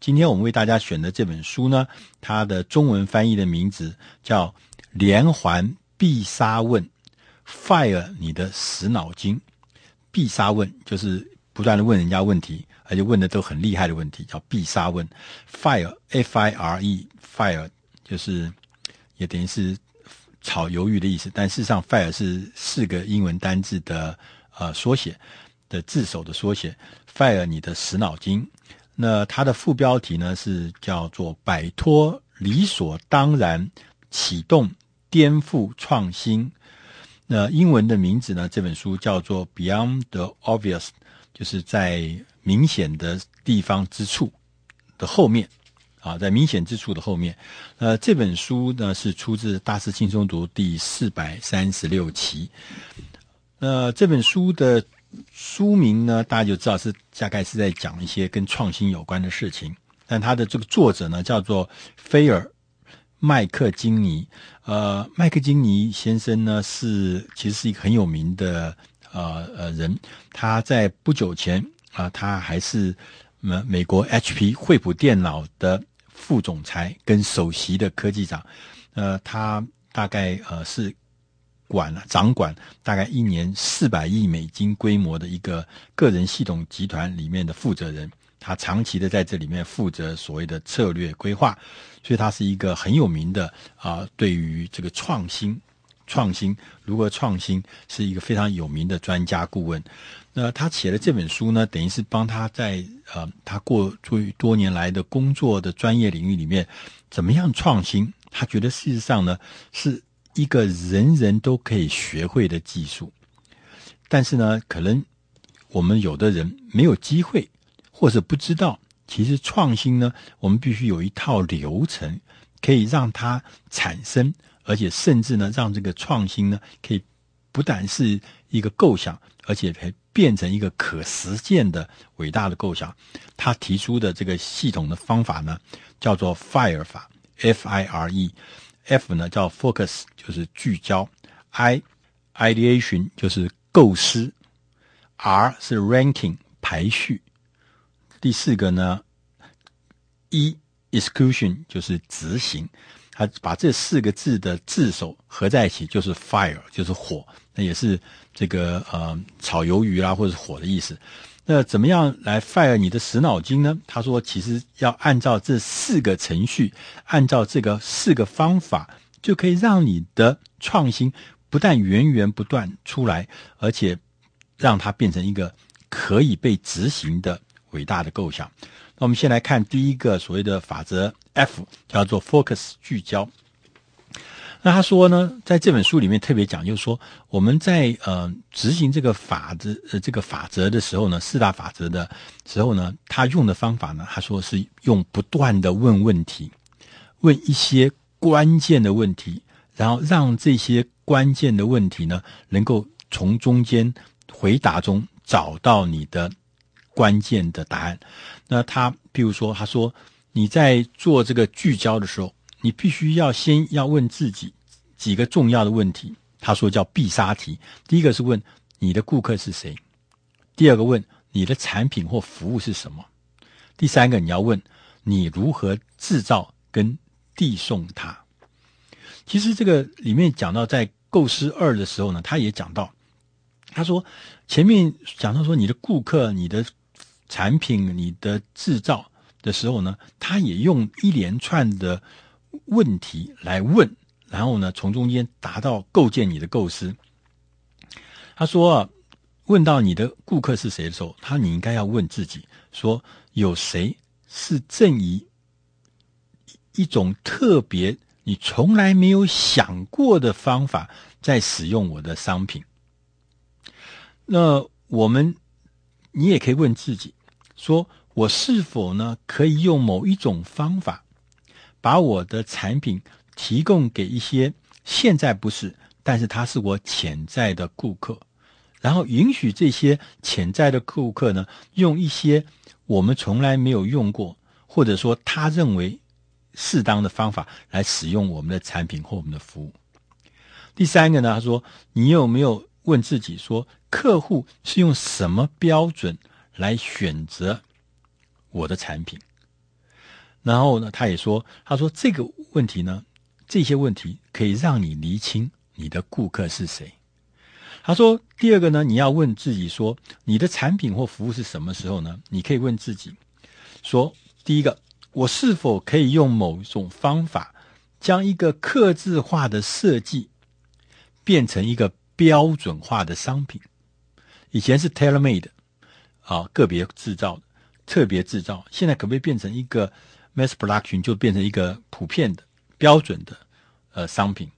今天我们为大家选的这本书呢，它的中文翻译的名字叫《连环必杀问》，Fire 你的死脑筋。必杀问就是不断的问人家问题，而且问的都很厉害的问题，叫必杀问。Fire F I R E Fire 就是也等于是炒鱿鱼的意思，但事实上 Fire 是四个英文单字的呃缩写的字首的缩写。Fire 你的死脑筋。那它的副标题呢是叫做“摆脱理所当然，启动颠覆创新”。那英文的名字呢？这本书叫做《Beyond the Obvious》，就是在明显的地方之处的后面啊，在明显之处的后面。呃，这本书呢是出自《大师轻松读》第四百三十六期。那这本书的。书名呢，大家就知道是大概是在讲一些跟创新有关的事情。但他的这个作者呢，叫做菲尔麦克金尼。呃，麦克金尼先生呢，是其实是一个很有名的呃呃人。他在不久前啊、他还是美美国 HP 惠普电脑的副总裁跟首席的科技长。呃，他大概呃是。管，掌管大概一年四百亿美金规模的一个个人系统集团里面的负责人，他长期的在这里面负责所谓的策略规划，所以他是一个很有名的啊，对于这个创新、创新如何创新，是一个非常有名的专家顾问。那他写的这本书呢，等于是帮他在呃他过去多年来的工作的专业领域里面，怎么样创新？他觉得事实上呢是。一个人人都可以学会的技术，但是呢，可能我们有的人没有机会，或者不知道，其实创新呢，我们必须有一套流程，可以让它产生，而且甚至呢，让这个创新呢，可以不但是一个构想，而且还变成一个可实践的伟大的构想。他提出的这个系统的方法呢，叫做 FIRE 法，F I R E。F 呢叫 focus，就是聚焦；I ideation 就是构思；R 是 ranking 排序；第四个呢，E execution 就是执行。他把这四个字的字首合在一起，就是 fire，就是火。那也是这个呃炒鱿鱼啦，或者是火的意思。那怎么样来 fire 你的死脑筋呢？他说，其实要按照这四个程序，按照这个四个方法，就可以让你的创新不但源源不断出来，而且让它变成一个可以被执行的伟大的构想。那我们先来看第一个所谓的法则 F，叫做 focus 聚焦。那他说呢，在这本书里面特别讲，就是说我们在呃执行这个法则呃这个法则的时候呢，四大法则的时候呢，他用的方法呢，他说是用不断的问问题，问一些关键的问题，然后让这些关键的问题呢，能够从中间回答中找到你的关键的答案。那他比如说，他说你在做这个聚焦的时候。你必须要先要问自己几个重要的问题，他说叫必杀题。第一个是问你的顾客是谁，第二个问你的产品或服务是什么，第三个你要问你如何制造跟递送它。其实这个里面讲到在构思二的时候呢，他也讲到，他说前面讲到说你的顾客、你的产品、你的制造的时候呢，他也用一连串的。问题来问，然后呢，从中间达到构建你的构思。他说啊，问到你的顾客是谁的时候，他你应该要问自己说，有谁是正以一种特别你从来没有想过的方法在使用我的商品？那我们，你也可以问自己说，我是否呢可以用某一种方法？把我的产品提供给一些现在不是，但是他是我潜在的顾客，然后允许这些潜在的顾客呢，用一些我们从来没有用过，或者说他认为适当的方法来使用我们的产品或我们的服务。第三个呢，他说，你有没有问自己说，客户是用什么标准来选择我的产品？然后呢，他也说，他说这个问题呢，这些问题可以让你厘清你的顾客是谁。他说，第二个呢，你要问自己说，你的产品或服务是什么时候呢？你可以问自己说，第一个，我是否可以用某一种方法将一个客制化的设计变成一个标准化的商品？以前是 tailor-made 啊，个别制造的。特别制造，现在可不可以变成一个 mass production，就变成一个普遍的标准的呃商品？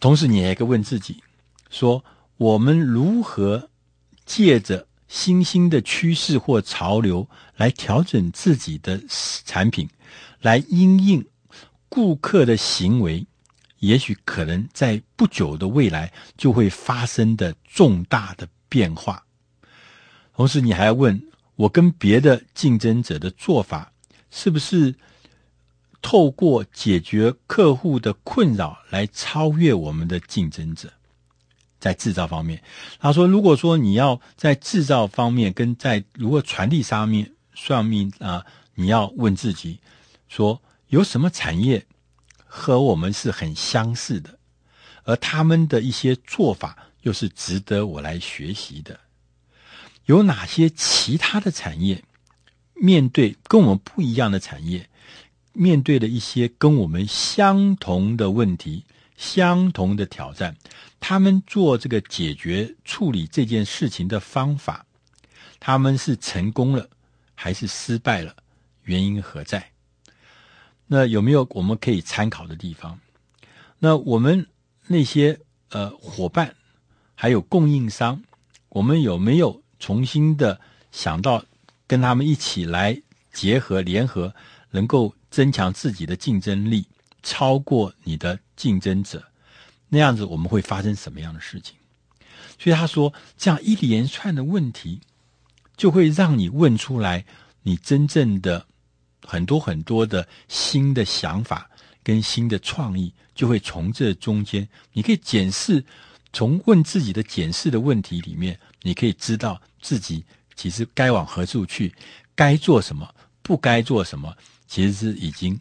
同时，你也可以问自己说：我们如何借着新兴的趋势或潮流来调整自己的产品，来因应顾客的行为？也许可能在不久的未来就会发生的重大的变化。同时，你还要问我跟别的竞争者的做法是不是透过解决客户的困扰来超越我们的竞争者？在制造方面，他说，如果说你要在制造方面跟在如果传递上面算命啊，你要问自己说，有什么产业和我们是很相似的，而他们的一些做法又是值得我来学习的。有哪些其他的产业面对跟我们不一样的产业，面对的一些跟我们相同的问题、相同的挑战，他们做这个解决处理这件事情的方法，他们是成功了还是失败了？原因何在？那有没有我们可以参考的地方？那我们那些呃伙伴还有供应商，我们有没有？重新的想到跟他们一起来结合联合，能够增强自己的竞争力，超过你的竞争者，那样子我们会发生什么样的事情？所以他说，这样一连串的问题，就会让你问出来你真正的很多很多的新的想法跟新的创意，就会从这中间，你可以检视，从问自己的检视的问题里面。你可以知道自己其实该往何处去，该做什么，不该做什么，其实是已经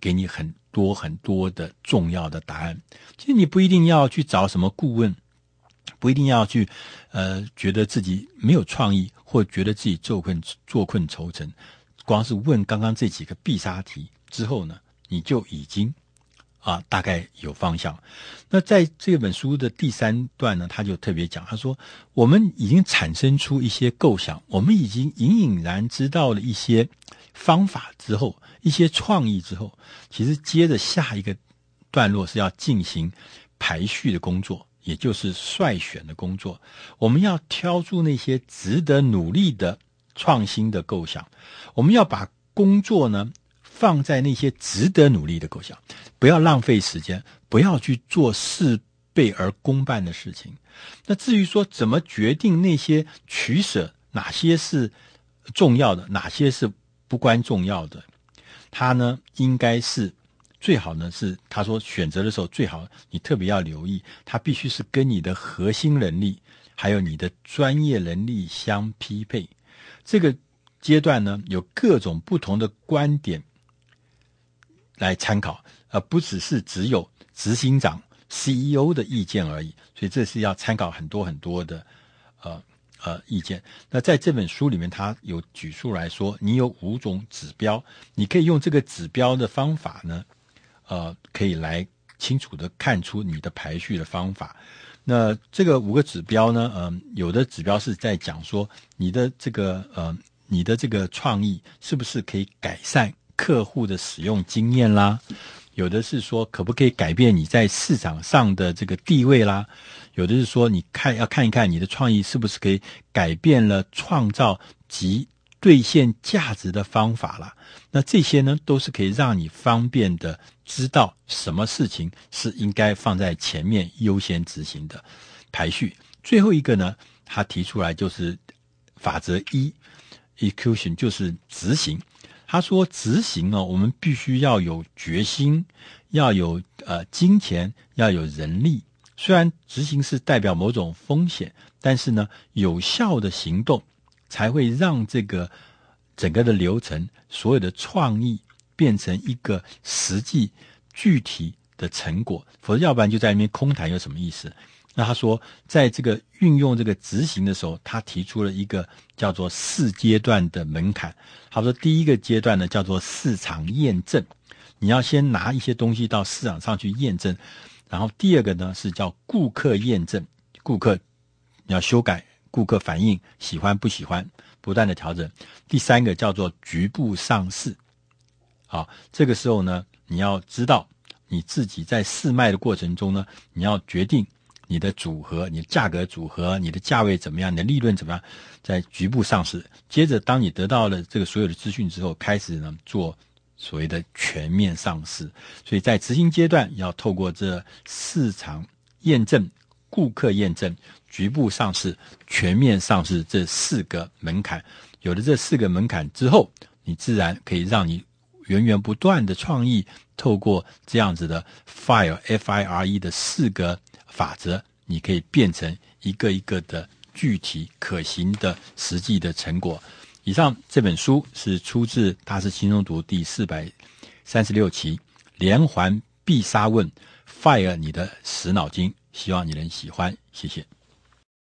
给你很多很多的重要的答案。其实你不一定要去找什么顾问，不一定要去呃觉得自己没有创意，或觉得自己坐困坐困愁城。光是问刚刚这几个必杀题之后呢，你就已经。啊，大概有方向。那在这本书的第三段呢，他就特别讲，他说：“我们已经产生出一些构想，我们已经隐隐然知道了一些方法之后，一些创意之后，其实接着下一个段落是要进行排序的工作，也就是筛选的工作。我们要挑出那些值得努力的创新的构想，我们要把工作呢。”放在那些值得努力的构想，不要浪费时间，不要去做事倍而功半的事情。那至于说怎么决定那些取舍，哪些是重要的，哪些是不关重要的，他呢应该是最好呢是他说选择的时候最好你特别要留意，他必须是跟你的核心能力还有你的专业能力相匹配。这个阶段呢有各种不同的观点。来参考，而不只是只有执行长 CEO 的意见而已。所以这是要参考很多很多的呃呃意见。那在这本书里面，他有举出来说，你有五种指标，你可以用这个指标的方法呢，呃，可以来清楚的看出你的排序的方法。那这个五个指标呢，嗯、呃，有的指标是在讲说你的这个呃你的这个创意是不是可以改善。客户的使用经验啦，有的是说可不可以改变你在市场上的这个地位啦，有的是说你看要看一看你的创意是不是可以改变了创造及兑现价值的方法啦。那这些呢，都是可以让你方便的知道什么事情是应该放在前面优先执行的排序。最后一个呢，他提出来就是法则一，execution 就是执行。他说：“执行哦，我们必须要有决心，要有呃金钱，要有人力。虽然执行是代表某种风险，但是呢，有效的行动才会让这个整个的流程，所有的创意变成一个实际具体的成果，否则要不然就在那边空谈有什么意思？那他说，在这个运用这个执行的时候，他提出了一个叫做四阶段的门槛。他说，第一个阶段呢叫做市场验证，你要先拿一些东西到市场上去验证，然后第二个呢是叫顾客验证，顾客你要修改，顾客反应喜欢不喜欢，不断的调整。第三个叫做局部上市，好，这个时候呢，你要知道你自己在试卖的过程中呢，你要决定。你的组合、你的价格组合、你的价位怎么样？你的利润怎么样？在局部上市。接着，当你得到了这个所有的资讯之后，开始呢做所谓的全面上市。所以在执行阶段，要透过这市场验证、顾客验证、局部上市、全面上市这四个门槛。有了这四个门槛之后，你自然可以让你源源不断的创意，透过这样子的 FIRE F I R E 的四个。法则，你可以变成一个一个的具体可行的实际的成果。以上这本书是出自《大师轻松读》第四百三十六期，连环必杀问，Fire 你的死脑筋，希望你能喜欢，谢谢。